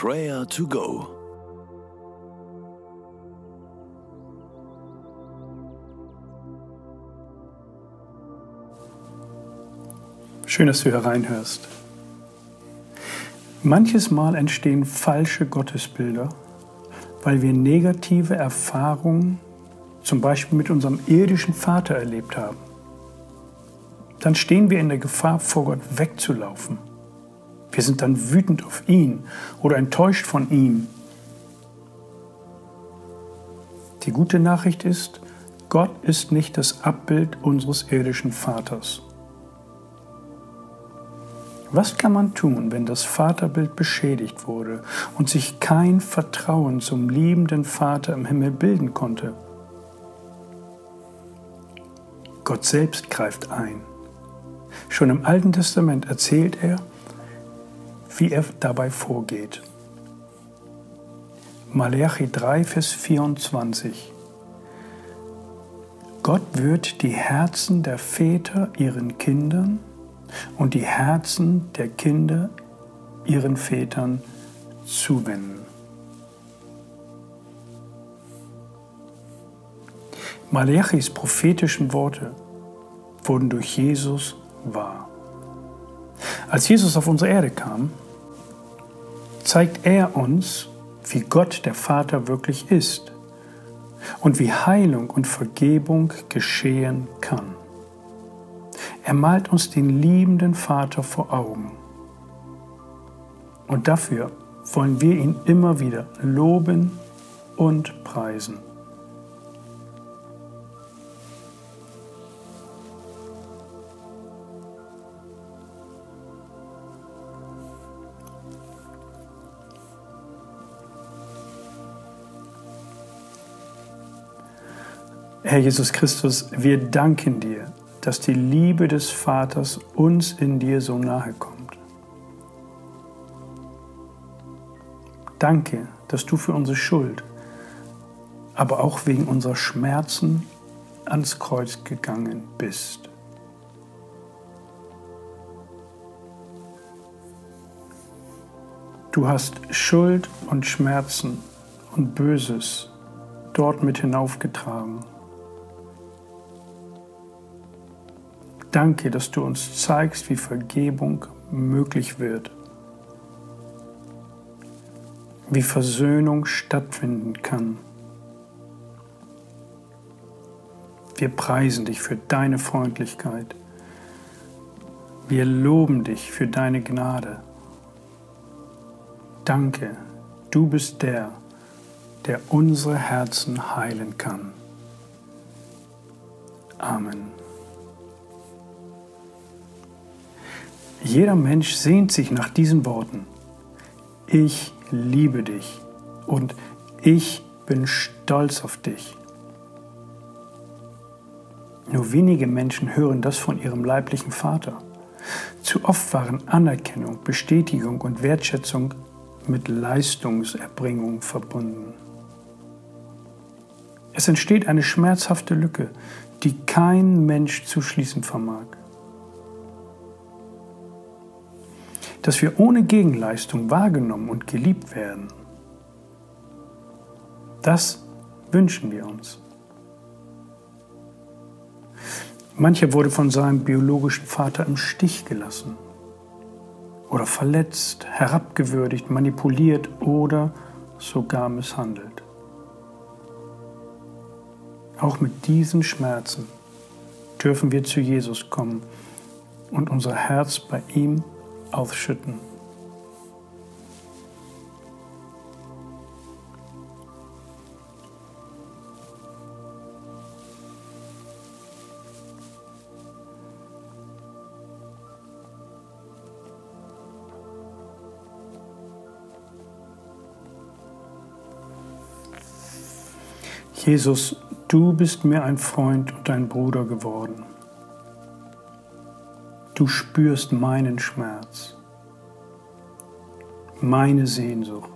Prayer to Go. Schön, dass du hereinhörst. Manches Mal entstehen falsche Gottesbilder, weil wir negative Erfahrungen, zum Beispiel mit unserem irdischen Vater, erlebt haben. Dann stehen wir in der Gefahr, vor Gott wegzulaufen. Wir sind dann wütend auf ihn oder enttäuscht von ihm. Die gute Nachricht ist, Gott ist nicht das Abbild unseres irdischen Vaters. Was kann man tun, wenn das Vaterbild beschädigt wurde und sich kein Vertrauen zum liebenden Vater im Himmel bilden konnte? Gott selbst greift ein. Schon im Alten Testament erzählt er, wie er dabei vorgeht. Malachi 3, Vers 24. Gott wird die Herzen der Väter ihren Kindern und die Herzen der Kinder ihren Vätern zuwenden. Malachis prophetischen Worte wurden durch Jesus wahr. Als Jesus auf unsere Erde kam, zeigt er uns, wie Gott der Vater wirklich ist und wie Heilung und Vergebung geschehen kann. Er malt uns den liebenden Vater vor Augen. Und dafür wollen wir ihn immer wieder loben und preisen. Herr Jesus Christus, wir danken dir, dass die Liebe des Vaters uns in dir so nahe kommt. Danke, dass du für unsere Schuld, aber auch wegen unserer Schmerzen ans Kreuz gegangen bist. Du hast Schuld und Schmerzen und Böses dort mit hinaufgetragen. Danke, dass du uns zeigst, wie Vergebung möglich wird, wie Versöhnung stattfinden kann. Wir preisen dich für deine Freundlichkeit. Wir loben dich für deine Gnade. Danke, du bist der, der unsere Herzen heilen kann. Amen. Jeder Mensch sehnt sich nach diesen Worten. Ich liebe dich und ich bin stolz auf dich. Nur wenige Menschen hören das von ihrem leiblichen Vater. Zu oft waren Anerkennung, Bestätigung und Wertschätzung mit Leistungserbringung verbunden. Es entsteht eine schmerzhafte Lücke, die kein Mensch zu schließen vermag. Dass wir ohne Gegenleistung wahrgenommen und geliebt werden. Das wünschen wir uns. Mancher wurde von seinem biologischen Vater im Stich gelassen oder verletzt, herabgewürdigt, manipuliert oder sogar misshandelt. Auch mit diesen Schmerzen dürfen wir zu Jesus kommen und unser Herz bei ihm ausschütten. Jesus, du bist mir ein Freund und ein Bruder geworden. Du spürst meinen Schmerz, meine Sehnsucht,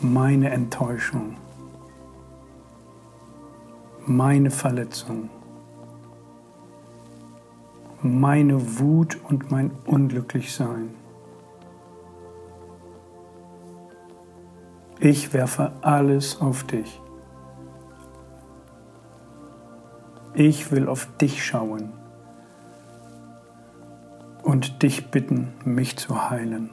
meine Enttäuschung, meine Verletzung, meine Wut und mein Unglücklichsein. Ich werfe alles auf dich. Ich will auf dich schauen und dich bitten, mich zu heilen,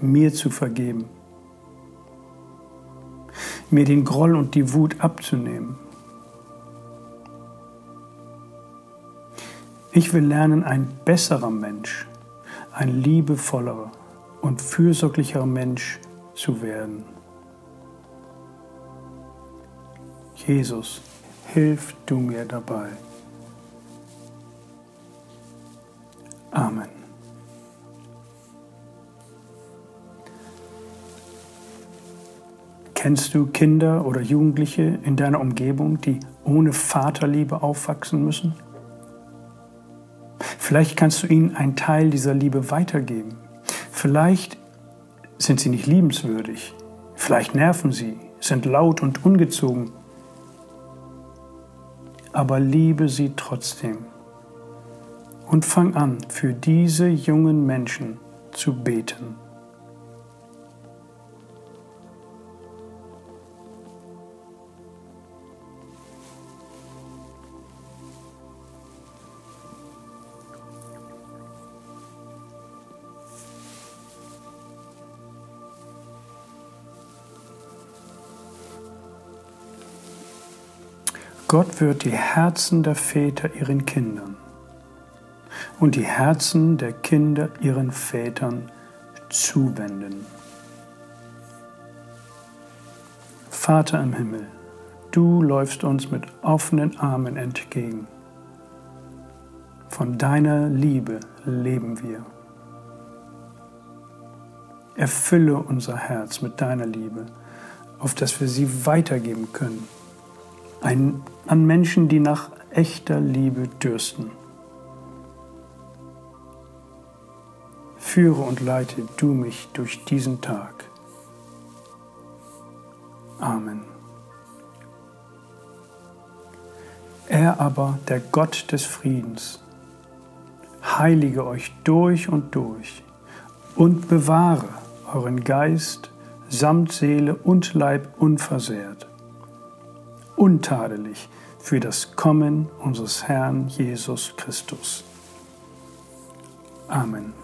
mir zu vergeben, mir den Groll und die Wut abzunehmen. Ich will lernen, ein besserer Mensch, ein liebevollerer und fürsorglicherer Mensch zu werden. Jesus, hilf du mir dabei. Amen. Kennst du Kinder oder Jugendliche in deiner Umgebung, die ohne Vaterliebe aufwachsen müssen? Vielleicht kannst du ihnen einen Teil dieser Liebe weitergeben. Vielleicht sind sie nicht liebenswürdig. Vielleicht nerven sie, sind laut und ungezogen. Aber liebe sie trotzdem und fang an, für diese jungen Menschen zu beten. Gott wird die Herzen der Väter ihren Kindern und die Herzen der Kinder ihren Vätern zuwenden. Vater im Himmel, du läufst uns mit offenen Armen entgegen. Von deiner Liebe leben wir. Erfülle unser Herz mit deiner Liebe, auf dass wir sie weitergeben können. An Menschen, die nach echter Liebe dürsten. Führe und leite du mich durch diesen Tag. Amen. Er aber, der Gott des Friedens, heilige euch durch und durch und bewahre euren Geist samt Seele und Leib unversehrt, untadelig für das Kommen unseres Herrn Jesus Christus. Amen.